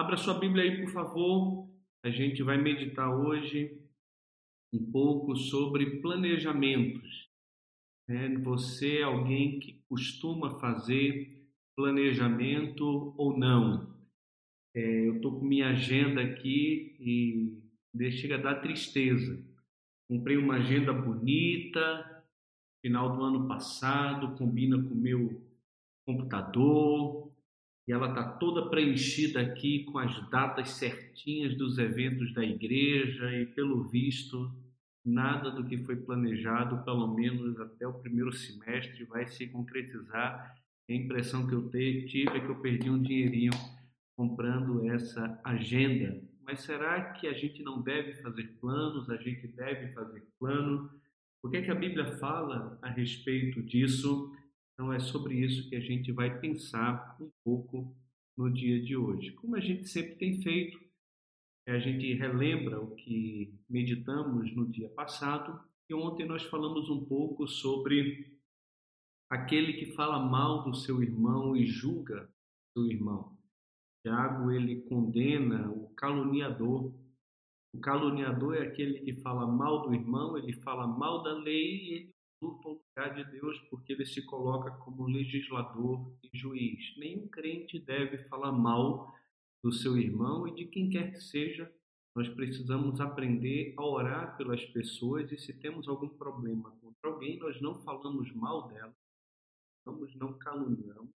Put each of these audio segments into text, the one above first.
Abra sua Bíblia aí, por favor. A gente vai meditar hoje um pouco sobre planejamentos. É, você é alguém que costuma fazer planejamento ou não? É, eu estou com minha agenda aqui e chega a dar tristeza. Comprei uma agenda bonita, final do ano passado, combina com o meu computador, e ela está toda preenchida aqui com as datas certinhas dos eventos da igreja e, pelo visto, nada do que foi planejado, pelo menos até o primeiro semestre, vai se concretizar. A impressão que eu tive é que eu perdi um dinheirinho comprando essa agenda. Mas será que a gente não deve fazer planos? A gente deve fazer plano? O que é que a Bíblia fala a respeito disso? Então é sobre isso que a gente vai pensar um pouco no dia de hoje. Como a gente sempre tem feito, a gente relembra o que meditamos no dia passado e ontem nós falamos um pouco sobre aquele que fala mal do seu irmão e julga seu irmão. Tiago ele condena o caluniador. O caluniador é aquele que fala mal do irmão, ele fala mal da lei e ele usurpa o lugar de Deus porque ele se coloca como legislador e juiz. Nenhum crente deve falar mal do seu irmão e de quem quer que seja. Nós precisamos aprender a orar pelas pessoas e se temos algum problema contra alguém, nós não falamos mal dela, não caluniamos,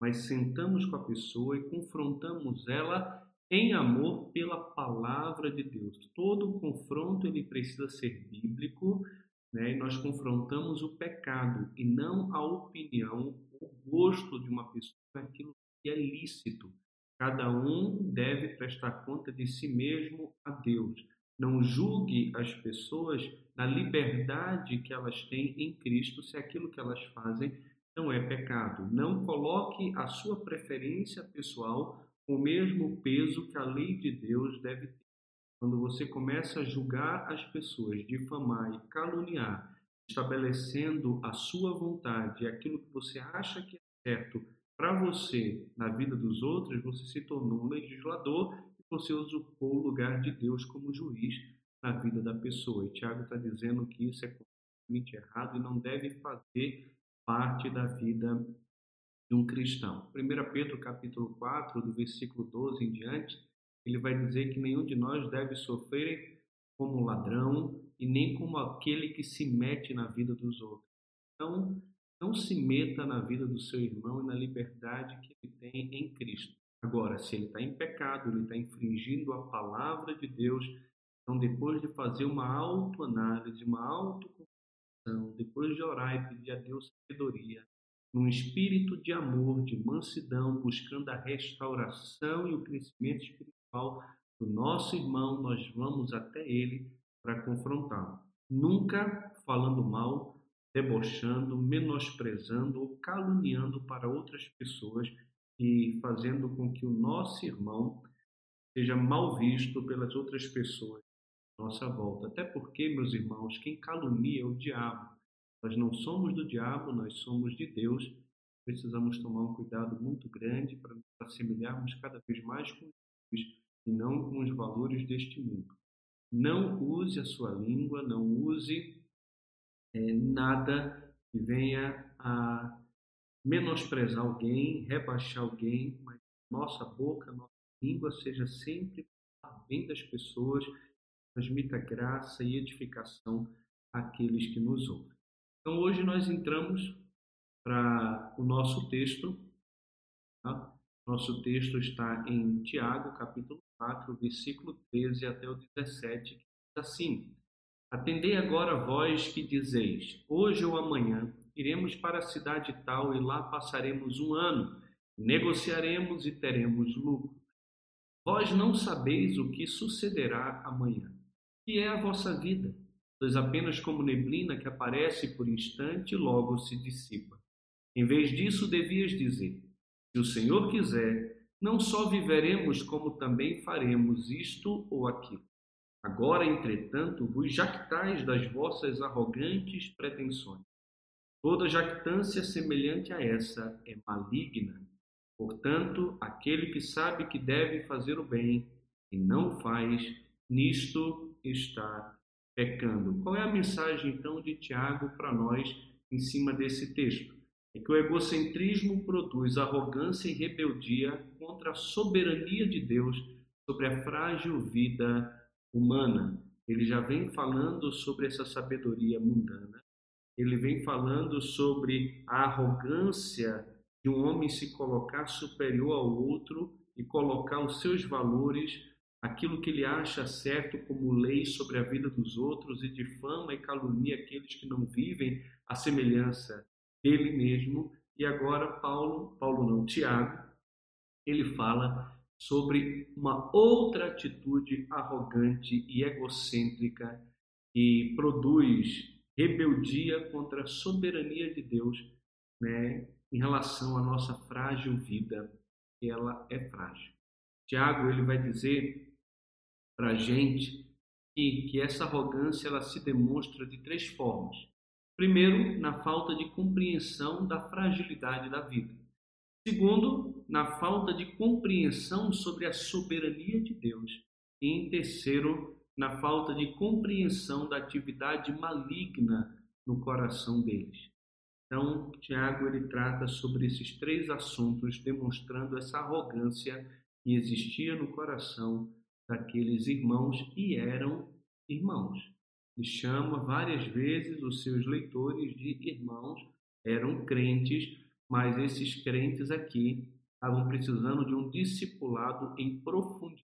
mas sentamos com a pessoa e confrontamos ela em amor pela palavra de Deus. Todo confronto ele precisa ser bíblico, né? E nós confrontamos o pecado e não a opinião, o gosto de uma pessoa, aquilo que é lícito. Cada um deve prestar conta de si mesmo a Deus. Não julgue as pessoas na liberdade que elas têm em Cristo, se aquilo que elas fazem não é pecado. Não coloque a sua preferência pessoal com o mesmo peso que a lei de Deus deve ter. Quando você começa a julgar as pessoas, difamar e caluniar, estabelecendo a sua vontade, aquilo que você acha que é certo para você na vida dos outros, você se tornou um legislador e você usurpou o lugar de Deus como juiz na vida da pessoa. E Tiago está dizendo que isso é completamente errado e não deve fazer parte da vida de um cristão. 1 Pedro capítulo 4, do versículo 12 em diante, ele vai dizer que nenhum de nós deve sofrer como ladrão e nem como aquele que se mete na vida dos outros. Então, não se meta na vida do seu irmão e na liberdade que ele tem em Cristo. Agora, se ele está em pecado, ele está infringindo a palavra de Deus, então depois de fazer uma autoanálise, uma autoconfissão, depois de orar e pedir a Deus sabedoria, num espírito de amor, de mansidão, buscando a restauração e o crescimento espiritual, do nosso irmão, nós vamos até ele para confrontá-lo. Nunca falando mal, debochando, menosprezando ou caluniando para outras pessoas e fazendo com que o nosso irmão seja mal visto pelas outras pessoas à nossa volta. Até porque, meus irmãos, quem calunia é o diabo. Nós não somos do diabo, nós somos de Deus. Precisamos tomar um cuidado muito grande para nos assemelharmos cada vez mais com Jesus e não com os valores deste mundo. Não use a sua língua, não use é, nada que venha a menosprezar alguém, rebaixar alguém, mas nossa boca, nossa língua seja sempre bem das pessoas, transmita graça e edificação àqueles que nos ouvem. Então hoje nós entramos para o nosso texto. Tá? Nosso texto está em Tiago, capítulo 4, versículo 13 até o 17, que diz assim: Atendei agora vós que dizeis: Hoje ou amanhã iremos para a cidade tal e lá passaremos um ano, negociaremos e teremos lucro. Vós não sabeis o que sucederá amanhã. Que é a vossa vida? Sois apenas como neblina que aparece por instante e logo se dissipa. Em vez disso, devias dizer: Se o Senhor quiser, não só viveremos, como também faremos isto ou aquilo. Agora, entretanto, vos jactais das vossas arrogantes pretensões. Toda jactância semelhante a essa é maligna. Portanto, aquele que sabe que deve fazer o bem e não faz, nisto está pecando. Qual é a mensagem então de Tiago para nós em cima desse texto? É que o egocentrismo produz arrogância e rebeldia contra a soberania de Deus sobre a frágil vida humana. Ele já vem falando sobre essa sabedoria mundana. Ele vem falando sobre a arrogância de um homem se colocar superior ao outro e colocar os seus valores, aquilo que ele acha certo como lei sobre a vida dos outros e difama e calunia aqueles que não vivem a semelhança dele mesmo. E agora Paulo, Paulo não, Tiago, ele fala sobre uma outra atitude arrogante e egocêntrica que produz rebeldia contra a soberania de Deus, né, em relação à nossa frágil vida, ela é frágil. Tiago ele vai dizer para a gente que, que essa arrogância ela se demonstra de três formas. Primeiro, na falta de compreensão da fragilidade da vida. Segundo, na falta de compreensão sobre a soberania de Deus. E em terceiro, na falta de compreensão da atividade maligna no coração deles. Então, Tiago ele trata sobre esses três assuntos, demonstrando essa arrogância que existia no coração daqueles irmãos e eram irmãos. Ele chama várias vezes os seus leitores de irmãos, eram crentes, mas esses crentes aqui estavam precisando de um discipulado em profundidade.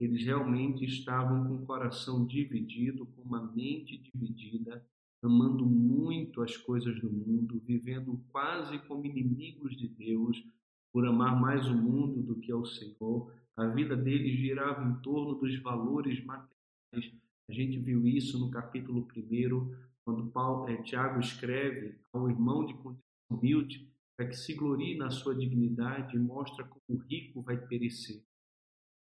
Eles realmente estavam com o coração dividido, com uma mente dividida, amando muito as coisas do mundo, vivendo quase como inimigos de Deus, por amar mais o mundo do que ao Senhor. A vida deles girava em torno dos valores materiais. A gente viu isso no capítulo 1, quando Paulo, é, Tiago escreve ao irmão de condição humilde para que se glorie na sua dignidade e mostra como o rico vai perecer.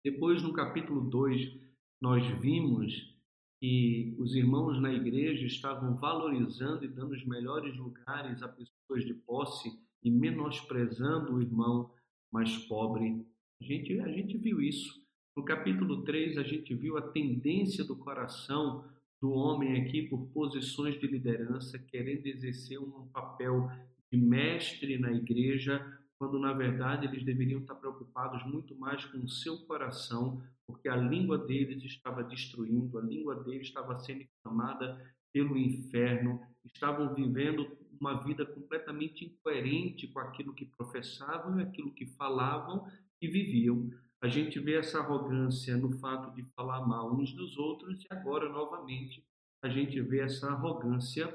Depois, no capítulo 2, nós vimos que os irmãos na igreja estavam valorizando e dando os melhores lugares a pessoas de posse e menosprezando o irmão mais pobre. A gente, a gente viu isso. No capítulo 3, a gente viu a tendência do coração do homem aqui por posições de liderança, querendo exercer um papel de mestre na igreja, quando na verdade eles deveriam estar preocupados muito mais com o seu coração, porque a língua deles estava destruindo, a língua deles estava sendo inflamada pelo inferno, estavam vivendo uma vida completamente incoerente com aquilo que professavam aquilo que falavam e viviam. A gente vê essa arrogância no fato de falar mal uns dos outros e agora novamente a gente vê essa arrogância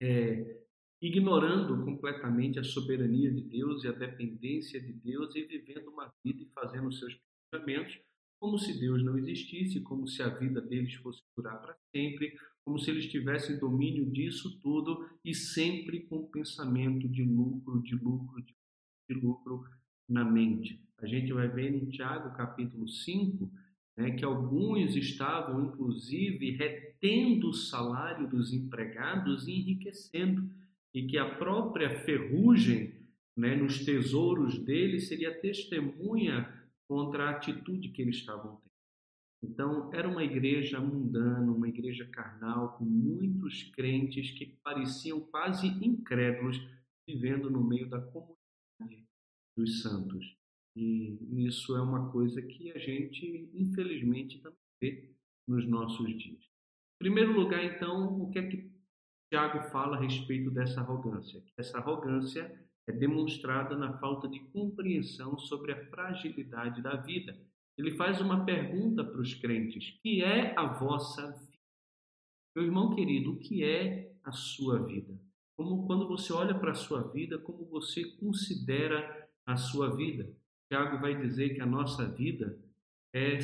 é, ignorando completamente a soberania de Deus e a dependência de Deus e vivendo uma vida e fazendo seus pensamentos como se Deus não existisse, como se a vida deles fosse durar para sempre, como se eles tivessem domínio disso tudo e sempre com pensamento de lucro, de lucro, de lucro na mente. A gente vai ver em Tiago capítulo 5 né, que alguns estavam, inclusive, retendo o salário dos empregados e enriquecendo e que a própria ferrugem né, nos tesouros deles seria testemunha contra a atitude que eles estavam tendo. Então, era uma igreja mundana, uma igreja carnal, com muitos crentes que pareciam quase incrédulos, vivendo no meio da comunidade dos santos. Isso é uma coisa que a gente, infelizmente, também vê nos nossos dias. Em primeiro lugar, então, o que é que Tiago fala a respeito dessa arrogância. Essa arrogância é demonstrada na falta de compreensão sobre a fragilidade da vida. Ele faz uma pergunta para os crentes: que é a vossa vida? Meu irmão querido, o que é a sua vida? Como quando você olha para a sua vida, como você considera a sua vida? Tiago vai dizer que a nossa vida é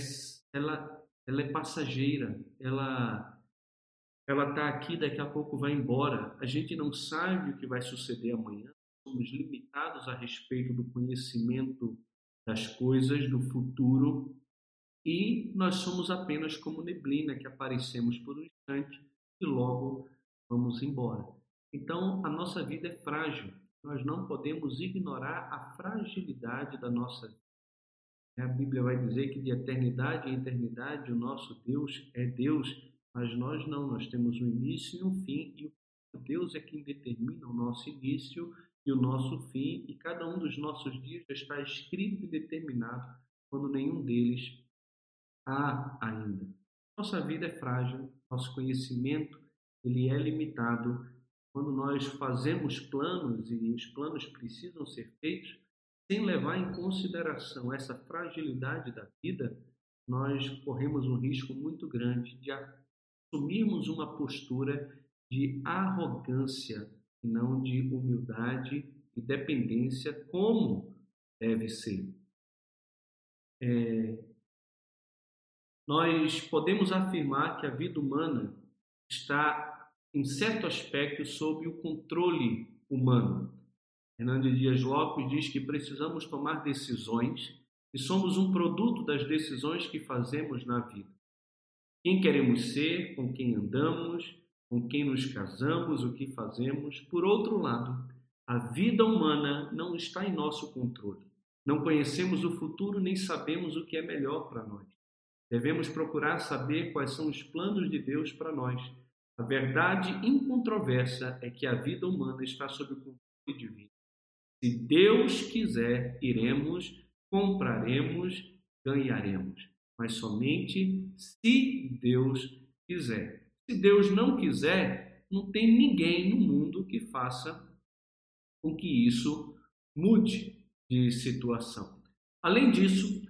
ela, ela é passageira, ela ela está aqui, daqui a pouco vai embora. A gente não sabe o que vai suceder amanhã. Somos limitados a respeito do conhecimento das coisas, do futuro. E nós somos apenas como neblina que aparecemos por um instante e logo vamos embora. Então, a nossa vida é frágil. Nós não podemos ignorar a fragilidade da nossa vida. A Bíblia vai dizer que de eternidade em eternidade o nosso Deus é Deus, mas nós não, nós temos um início e um fim, e Deus é quem determina o nosso início e o nosso fim, e cada um dos nossos dias já está escrito e determinado, quando nenhum deles há ainda. Nossa vida é frágil, nosso conhecimento ele é limitado. Quando nós fazemos planos e os planos precisam ser feitos, sem levar em consideração essa fragilidade da vida, nós corremos um risco muito grande de assumirmos uma postura de arrogância e não de humildade e dependência, como deve ser. É, nós podemos afirmar que a vida humana está, em certo aspecto, sob o controle humano. Hernando Dias Lopes diz que precisamos tomar decisões e somos um produto das decisões que fazemos na vida. Quem queremos ser, com quem andamos, com quem nos casamos, o que fazemos. Por outro lado, a vida humana não está em nosso controle. Não conhecemos o futuro nem sabemos o que é melhor para nós. Devemos procurar saber quais são os planos de Deus para nós. A verdade incontroversa é que a vida humana está sob o controle divino. Se Deus quiser, iremos, compraremos, ganharemos. Mas somente se Deus quiser. Se Deus não quiser, não tem ninguém no mundo que faça com que isso mude de situação. Além disso,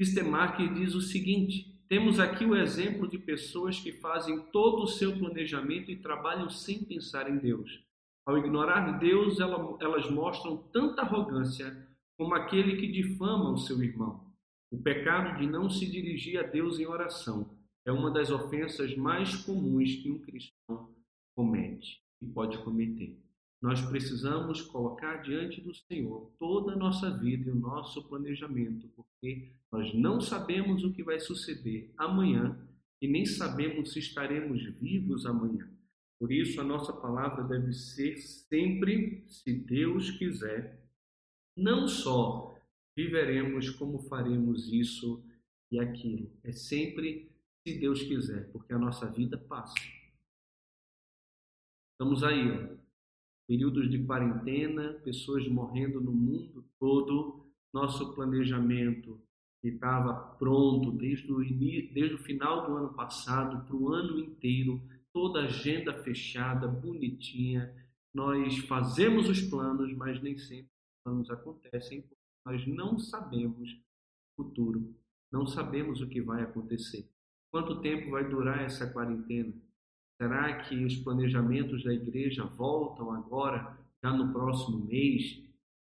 Wistemark diz o seguinte: temos aqui o exemplo de pessoas que fazem todo o seu planejamento e trabalham sem pensar em Deus. Ao ignorar Deus, elas mostram tanta arrogância como aquele que difama o seu irmão. O pecado de não se dirigir a Deus em oração é uma das ofensas mais comuns que um cristão comete e pode cometer. Nós precisamos colocar diante do Senhor toda a nossa vida e o nosso planejamento, porque nós não sabemos o que vai suceder amanhã e nem sabemos se estaremos vivos amanhã. Por isso, a nossa palavra deve ser sempre, se Deus quiser, não só viveremos como faremos isso e aquilo, é sempre se Deus quiser, porque a nossa vida passa. Estamos aí, ó, períodos de quarentena, pessoas morrendo no mundo todo, nosso planejamento que estava pronto desde o, desde o final do ano passado para o ano inteiro, toda agenda fechada, bonitinha. Nós fazemos os planos, mas nem sempre os planos acontecem, nós não sabemos o futuro, não sabemos o que vai acontecer. Quanto tempo vai durar essa quarentena? Será que os planejamentos da igreja voltam agora, já no próximo mês?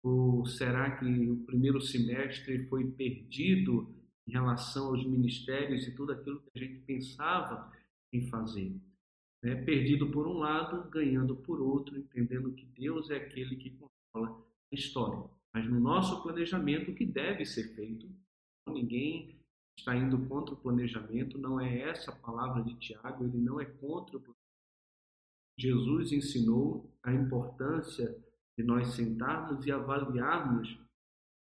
Ou será que o primeiro semestre foi perdido em relação aos ministérios e tudo aquilo que a gente pensava em fazer? É, perdido por um lado, ganhando por outro, entendendo que Deus é aquele que controla a história. Mas no nosso planejamento, o que deve ser feito, ninguém está indo contra o planejamento, não é essa a palavra de Tiago, ele não é contra o planejamento. Jesus ensinou a importância de nós sentarmos e avaliarmos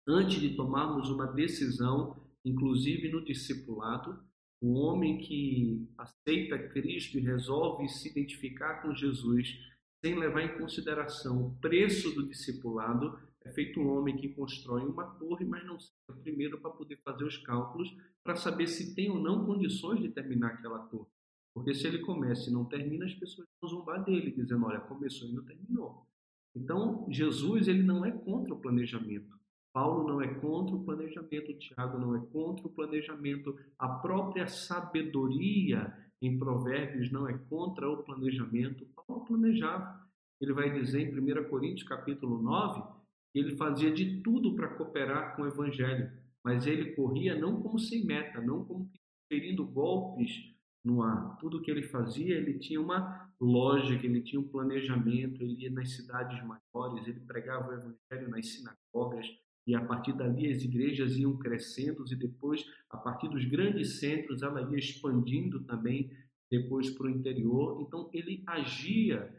antes de tomarmos uma decisão, inclusive no discipulado, o homem que aceita Cristo e resolve se identificar com Jesus sem levar em consideração o preço do discipulado, é feito um homem que constrói uma torre, mas não sabe primeiro para poder fazer os cálculos para saber se tem ou não condições de terminar aquela torre. Porque se ele começa e não termina, as pessoas vão zombar dele, dizendo, olha, começou e não terminou. Então, Jesus ele não é contra o planejamento. Paulo não é contra o planejamento, Tiago não é contra o planejamento, a própria sabedoria em Provérbios não é contra o planejamento. Paulo planejava. Ele vai dizer em 1 Coríntios capítulo 9 ele fazia de tudo para cooperar com o evangelho, mas ele corria não como sem meta, não como ferindo golpes no ar. Tudo que ele fazia, ele tinha uma lógica, ele tinha um planejamento, ele ia nas cidades maiores, ele pregava o evangelho nas sinagogas, e a partir dali as igrejas iam crescendo e depois, a partir dos grandes centros, ela ia expandindo também depois para o interior. Então ele agia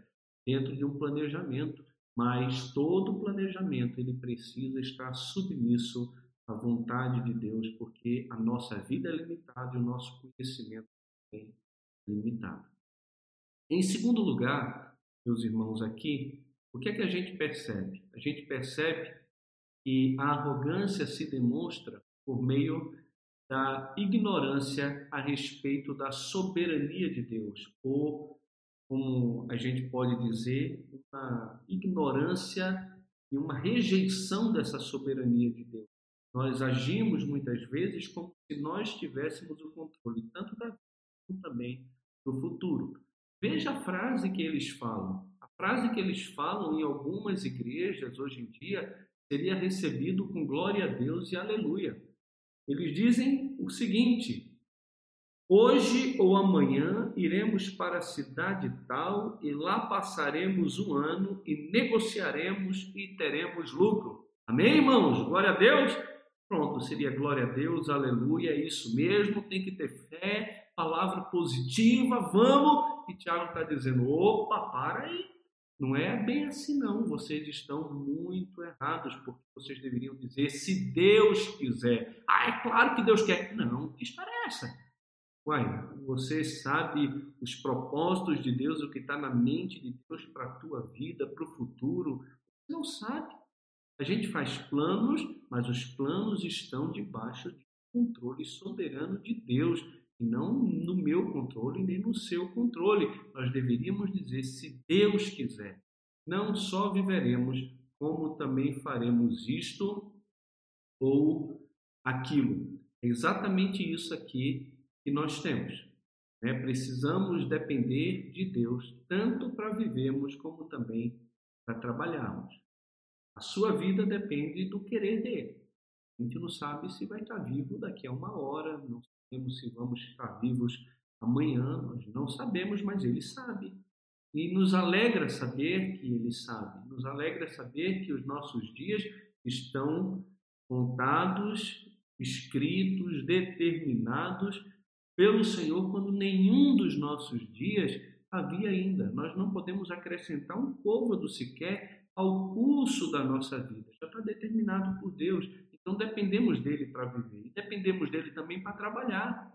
dentro de um planejamento mas todo planejamento ele precisa estar submisso à vontade de Deus, porque a nossa vida é limitada e o nosso conhecimento é limitado. Em segundo lugar, meus irmãos, aqui, o que é que a gente percebe? A gente percebe que a arrogância se demonstra por meio da ignorância a respeito da soberania de Deus, ou, como a gente pode dizer, uma ignorância e uma rejeição dessa soberania de Deus. Nós agimos muitas vezes como se nós tivéssemos o controle tanto da vida como também do futuro. Veja a frase que eles falam. A frase que eles falam em algumas igrejas hoje em dia seria recebido com glória a Deus e aleluia. Eles dizem o seguinte: Hoje ou amanhã iremos para a cidade tal e lá passaremos um ano e negociaremos e teremos lucro. Amém, irmãos? Glória a Deus. Pronto, seria glória a Deus, aleluia, é isso mesmo, tem que ter fé, palavra positiva, vamos. E Tiago está dizendo: opa, para aí, não é bem assim, não. Vocês estão muito errados, porque vocês deveriam dizer se Deus quiser. Ah, é claro que Deus quer. Não, que história é essa? Uai, você sabe os propósitos de Deus, o que está na mente de Deus para a tua vida, para o futuro? Você não sabe. A gente faz planos, mas os planos estão debaixo do controle soberano de Deus e não no meu controle nem no seu controle. Nós deveríamos dizer, se Deus quiser, não só viveremos, como também faremos isto ou aquilo. É exatamente isso aqui que nós temos. Né? Precisamos depender de Deus, tanto para vivermos como também para trabalharmos. A sua vida depende do querer dele. A gente não sabe se vai estar vivo daqui a uma hora, não sabemos se vamos estar vivos amanhã, nós não sabemos, mas Ele sabe. E nos alegra saber que Ele sabe, nos alegra saber que os nossos dias estão contados, escritos, determinados pelo Senhor, quando nenhum dos nossos dias havia ainda. Nós não podemos acrescentar um côvado sequer ao curso da nossa vida, já está determinado por Deus. Então dependemos dele para viver e dependemos dele também para trabalhar,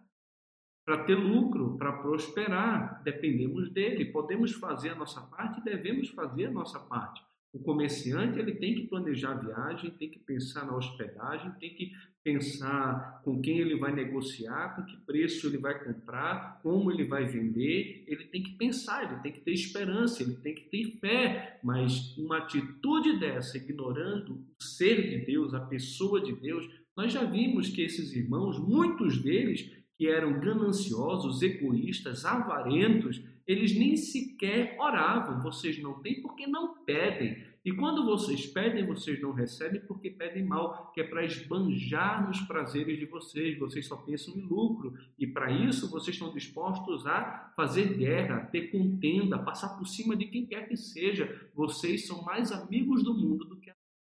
para ter lucro, para prosperar. Dependemos dele. Podemos fazer a nossa parte e devemos fazer a nossa parte. O comerciante ele tem que planejar a viagem, tem que pensar na hospedagem, tem que pensar com quem ele vai negociar, com que preço ele vai comprar, como ele vai vender. Ele tem que pensar, ele tem que ter esperança, ele tem que ter fé. Mas uma atitude dessa, ignorando o ser de Deus, a pessoa de Deus, nós já vimos que esses irmãos, muitos deles que eram gananciosos, egoístas, avarentos, eles nem sequer oravam. Vocês não têm porque não pedem. E quando vocês pedem, vocês não recebem porque pedem mal, que é para esbanjar nos prazeres de vocês. Vocês só pensam em lucro. E para isso vocês estão dispostos a fazer guerra, ter contenda, passar por cima de quem quer que seja. Vocês são mais amigos do mundo do que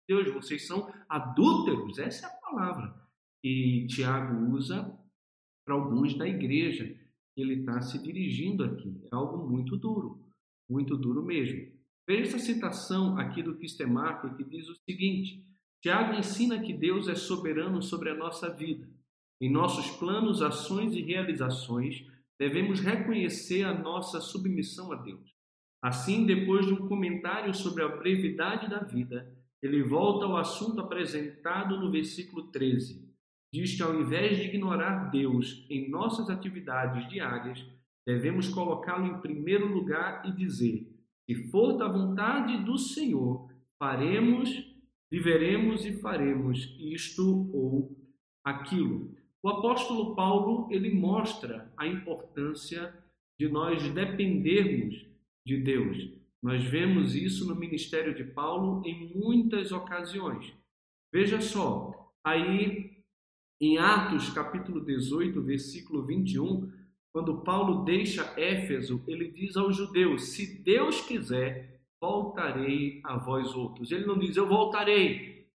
Deus. Vocês são adúlteros. Essa é a palavra. E Tiago usa para alguns da igreja ele está se dirigindo aqui. É algo muito duro, muito duro mesmo. Veja essa citação aqui do Kistemacher que diz o seguinte: Tiago ensina que Deus é soberano sobre a nossa vida. Em nossos planos, ações e realizações, devemos reconhecer a nossa submissão a Deus. Assim, depois de um comentário sobre a brevidade da vida, ele volta ao assunto apresentado no versículo 13 diz que ao invés de ignorar Deus em nossas atividades diárias, devemos colocá-lo em primeiro lugar e dizer: se for da vontade do Senhor, faremos, viveremos e faremos isto ou aquilo. O apóstolo Paulo, ele mostra a importância de nós dependermos de Deus. Nós vemos isso no ministério de Paulo em muitas ocasiões. Veja só, aí em Atos capítulo 18, versículo 21, quando Paulo deixa Éfeso, ele diz aos judeus: Se Deus quiser, voltarei a vós outros. Ele não diz eu voltarei.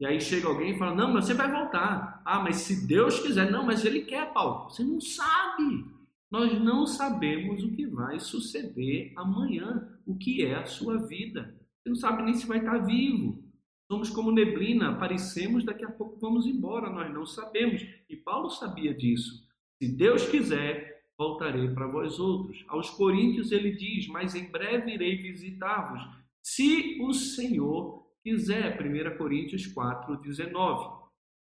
E aí chega alguém e fala: Não, mas você vai voltar. Ah, mas se Deus quiser, não, mas ele quer, Paulo. Você não sabe. Nós não sabemos o que vai suceder amanhã, o que é a sua vida. Você não sabe nem se vai estar vivo. Somos como neblina, aparecemos, daqui a pouco vamos embora, nós não sabemos. E Paulo sabia disso. Se Deus quiser, voltarei para vós outros. Aos Coríntios ele diz: Mas em breve irei visitar-vos, se o Senhor quiser. 1 Coríntios 4, 19.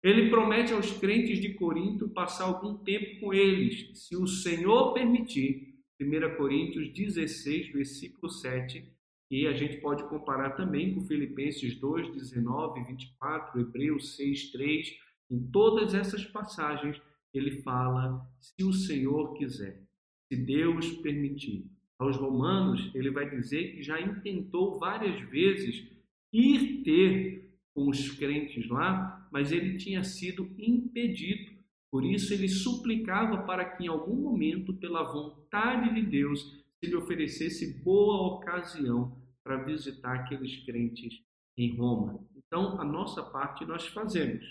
Ele promete aos crentes de Corinto passar algum tempo com eles, se o Senhor permitir. 1 Coríntios 16, versículo 7, e a gente pode comparar também com Filipenses 2, 19, 24, Hebreus 6, 3. Em todas essas passagens, ele fala: se o Senhor quiser, se Deus permitir. Aos Romanos, ele vai dizer que já intentou várias vezes ir ter com os crentes lá, mas ele tinha sido impedido. Por isso, ele suplicava para que, em algum momento, pela vontade de Deus, se lhe oferecesse boa ocasião para visitar aqueles crentes em Roma. Então, a nossa parte nós fazemos.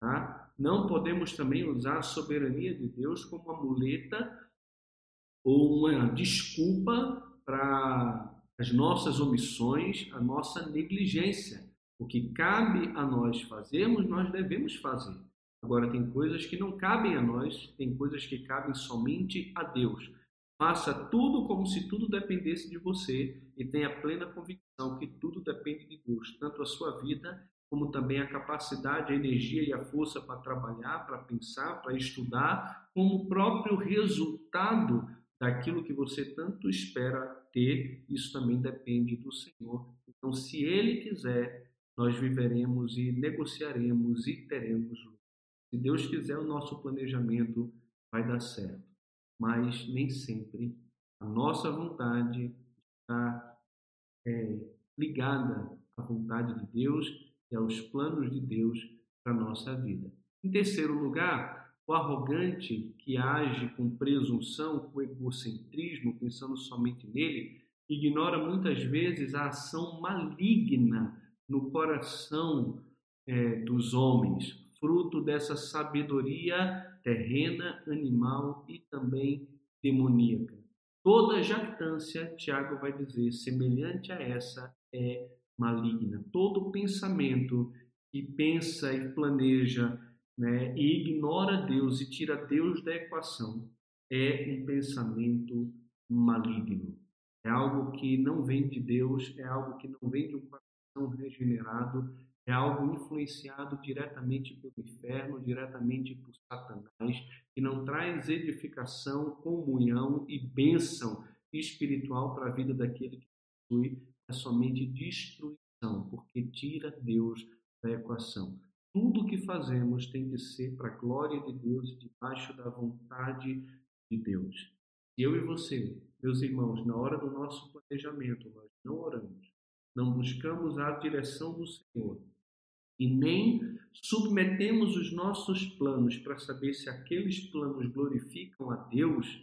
Tá? Não podemos também usar a soberania de Deus como uma muleta ou uma desculpa para as nossas omissões, a nossa negligência. O que cabe a nós fazermos, nós devemos fazer. Agora, tem coisas que não cabem a nós, tem coisas que cabem somente a Deus. Faça tudo como se tudo dependesse de você e tenha plena convicção que tudo depende de Deus, tanto a sua vida como também a capacidade, a energia e a força para trabalhar, para pensar, para estudar, como o próprio resultado daquilo que você tanto espera ter, isso também depende do Senhor. Então, se Ele quiser, nós viveremos e negociaremos e teremos. Se Deus quiser, o nosso planejamento vai dar certo. Mas nem sempre a nossa vontade está é, ligada à vontade de Deus e aos planos de Deus para a nossa vida. Em terceiro lugar, o arrogante que age com presunção, com egocentrismo, pensando somente nele, ignora muitas vezes a ação maligna no coração é, dos homens, fruto dessa sabedoria terrena, animal e também demoníaca. Toda jactância, Tiago vai dizer, semelhante a essa é maligna. Todo pensamento que pensa e planeja né, e ignora Deus e tira Deus da equação é um pensamento maligno. É algo que não vem de Deus, é algo que não vem de um coração regenerado, é algo influenciado diretamente pelo inferno, diretamente por Satanás, que não traz edificação, comunhão e bênção espiritual para a vida daquele que possui, é somente destruição, porque tira Deus da equação. Tudo que fazemos tem que ser para a glória de Deus debaixo da vontade de Deus. Eu e você, meus irmãos, na hora do nosso planejamento, nós não oramos, não buscamos a direção do Senhor e nem submetemos os nossos planos para saber se aqueles planos glorificam a Deus,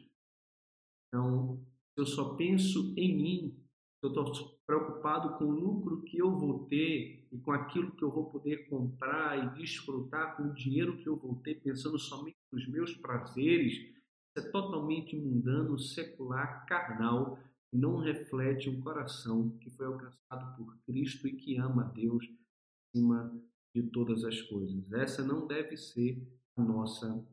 então, se eu só penso em mim, eu estou preocupado com o lucro que eu vou ter e com aquilo que eu vou poder comprar e desfrutar com o dinheiro que eu vou ter, pensando somente nos meus prazeres, isso é totalmente mundano, secular, carnal, e não reflete um coração que foi alcançado por Cristo e que ama a Deus acima de todas as coisas. Essa não deve ser a nossa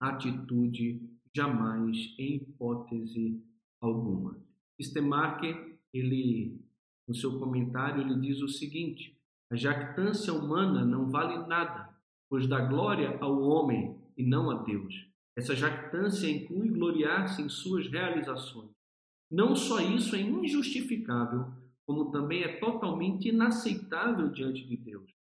atitude jamais, em hipótese alguma. Stemarker ele, no seu comentário, ele diz o seguinte: a jactância humana não vale nada, pois dá glória ao homem e não a Deus. Essa jactância inclui gloriar-se em suas realizações. Não só isso é injustificável, como também é totalmente inaceitável diante de.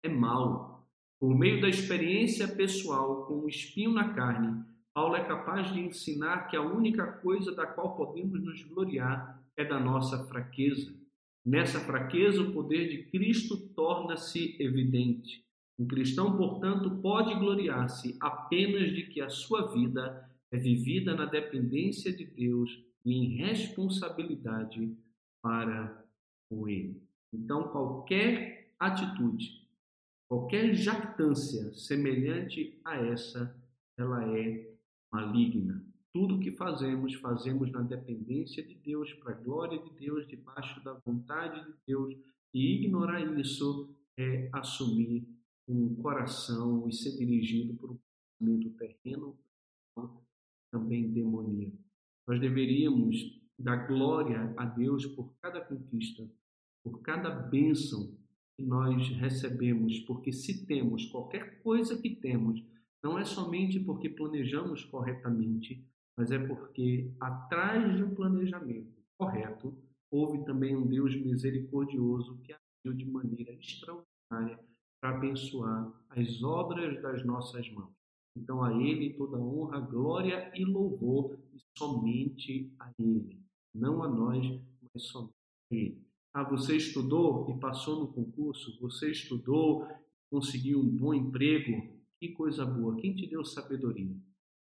É mal. Por meio da experiência pessoal com o espinho na carne, Paulo é capaz de ensinar que a única coisa da qual podemos nos gloriar é da nossa fraqueza. Nessa fraqueza, o poder de Cristo torna-se evidente. Um cristão, portanto, pode gloriar-se apenas de que a sua vida é vivida na dependência de Deus e em responsabilidade para com Ele. Então, qualquer atitude, qualquer jactância semelhante a essa, ela é maligna. tudo que fazemos, fazemos na dependência de Deus, para a glória de Deus, debaixo da vontade de Deus, e ignorar isso é assumir um coração e ser dirigido por um pensamento terreno, também demoníaco. Nós deveríamos dar glória a Deus por cada conquista, por cada bênção que nós recebemos, porque se temos qualquer coisa que temos, não é somente porque planejamos corretamente, mas é porque atrás de um planejamento correto, houve também um Deus misericordioso que agiu de maneira extraordinária para abençoar as obras das nossas mãos. Então a Ele toda honra, glória e louvor, e somente a Ele, não a nós, mas somente a Ele. Ah, você estudou e passou no concurso, você estudou, conseguiu um bom emprego, que coisa boa. Quem te deu sabedoria?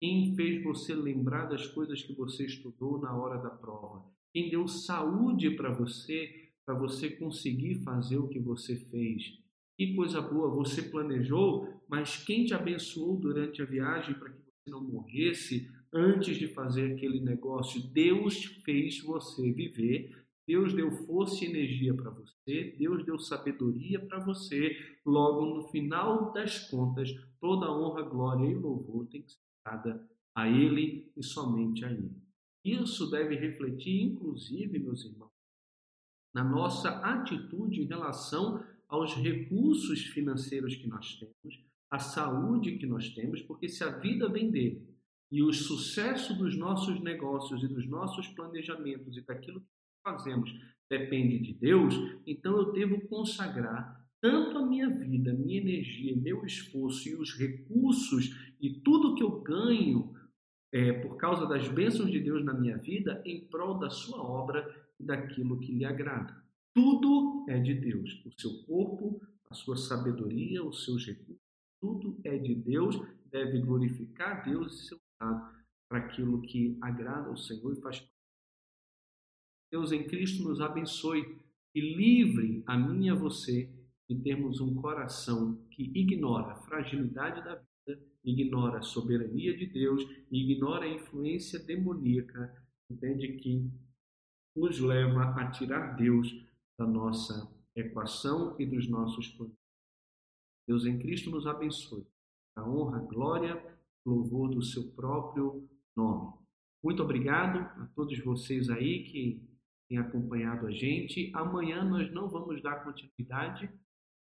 Quem fez você lembrar das coisas que você estudou na hora da prova? Quem deu saúde para você, para você conseguir fazer o que você fez? Que coisa boa, você planejou, mas quem te abençoou durante a viagem para que você não morresse antes de fazer aquele negócio? Deus fez você viver Deus deu força e energia para você, Deus deu sabedoria para você. Logo, no final das contas, toda honra, glória e louvor tem que ser dada a Ele e somente a Ele. Isso deve refletir, inclusive, meus irmãos, na nossa atitude em relação aos recursos financeiros que nós temos, a saúde que nós temos, porque se a vida vem dele e o sucesso dos nossos negócios e dos nossos planejamentos e daquilo que fazemos depende de Deus, então eu devo consagrar tanto a minha vida, minha energia, meu esforço e os recursos e tudo que eu ganho é, por causa das bênçãos de Deus na minha vida em prol da sua obra e daquilo que lhe agrada. Tudo é de Deus. O seu corpo, a sua sabedoria, os seus recursos, tudo é de Deus, deve glorificar Deus e ser usado para aquilo que agrada ao Senhor e faz Deus em Cristo nos abençoe e livre a mim e a você de termos um coração que ignora a fragilidade da vida, ignora a soberania de Deus, ignora a influência demoníaca, entende que nos leva a tirar Deus da nossa equação e dos nossos planos. Deus em Cristo nos abençoe. A honra, a glória, louvor do seu próprio nome. Muito obrigado a todos vocês aí que tem acompanhado a gente. Amanhã nós não vamos dar continuidade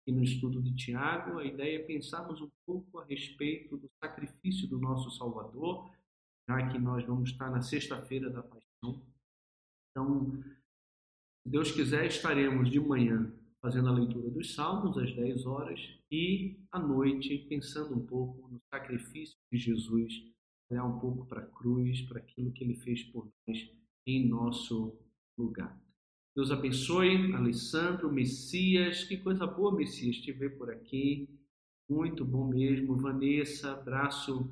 no estudo de Tiago. A ideia é pensarmos um pouco a respeito do sacrifício do nosso Salvador, já que nós vamos estar na sexta-feira da Paixão. Então, se Deus quiser, estaremos de manhã fazendo a leitura dos Salmos às 10 horas e à noite pensando um pouco no sacrifício de Jesus, olhar um pouco para a cruz, para aquilo que ele fez por nós em nosso lugar. Deus abençoe, Alessandro, Messias, que coisa boa, Messias, te ver por aqui, muito bom mesmo. Vanessa, abraço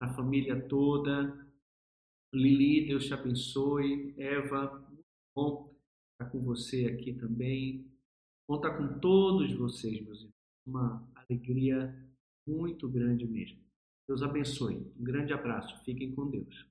a família toda. Lili, Deus te abençoe. Eva, muito bom estar com você aqui também. Estar com todos vocês, meus irmãos. Uma alegria muito grande mesmo. Deus abençoe. Um grande abraço. Fiquem com Deus.